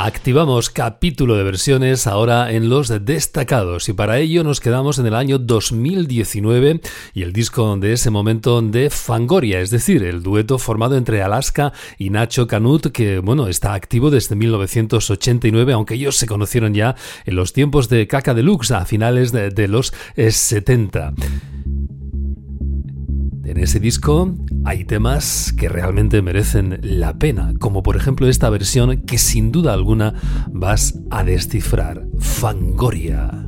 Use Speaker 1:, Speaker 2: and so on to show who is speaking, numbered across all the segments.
Speaker 1: Activamos capítulo de versiones ahora en los destacados y para ello nos quedamos en el año 2019 y el disco de ese momento de Fangoria, es decir, el dueto formado entre Alaska y Nacho Canut que bueno, está activo desde 1989, aunque ellos se conocieron ya en los tiempos de Caca Deluxe a finales de, de los 70. En ese disco hay temas que realmente merecen la pena, como por ejemplo esta versión que sin duda alguna vas a descifrar, Fangoria.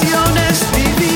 Speaker 2: canciones.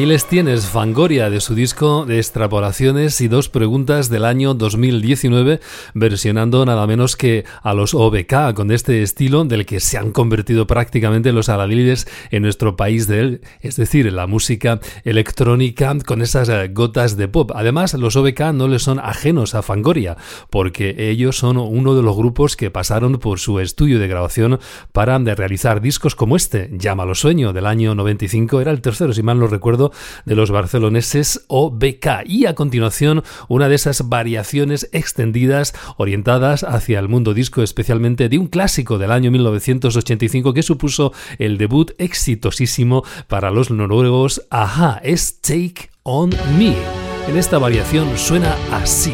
Speaker 1: Ahí les tienes Fangoria de su disco de extrapolaciones y dos preguntas del año 2019, versionando nada menos que a los OBK con este estilo del que se han convertido prácticamente los aladiles en nuestro país de él, es decir, la música electrónica con esas eh, gotas de pop. Además, los OBK no les son ajenos a Fangoria, porque ellos son uno de los grupos que pasaron por su estudio de grabación para realizar discos como este, Llámalo Sueño, del año 95, era el tercero, si mal no recuerdo de los barceloneses OBK. Y a continuación, una de esas variaciones extendidas orientadas hacia el mundo disco, especialmente de un clásico del año 1985 que supuso el debut exitosísimo para los noruegos Aha, es Take On Me. En esta variación suena así.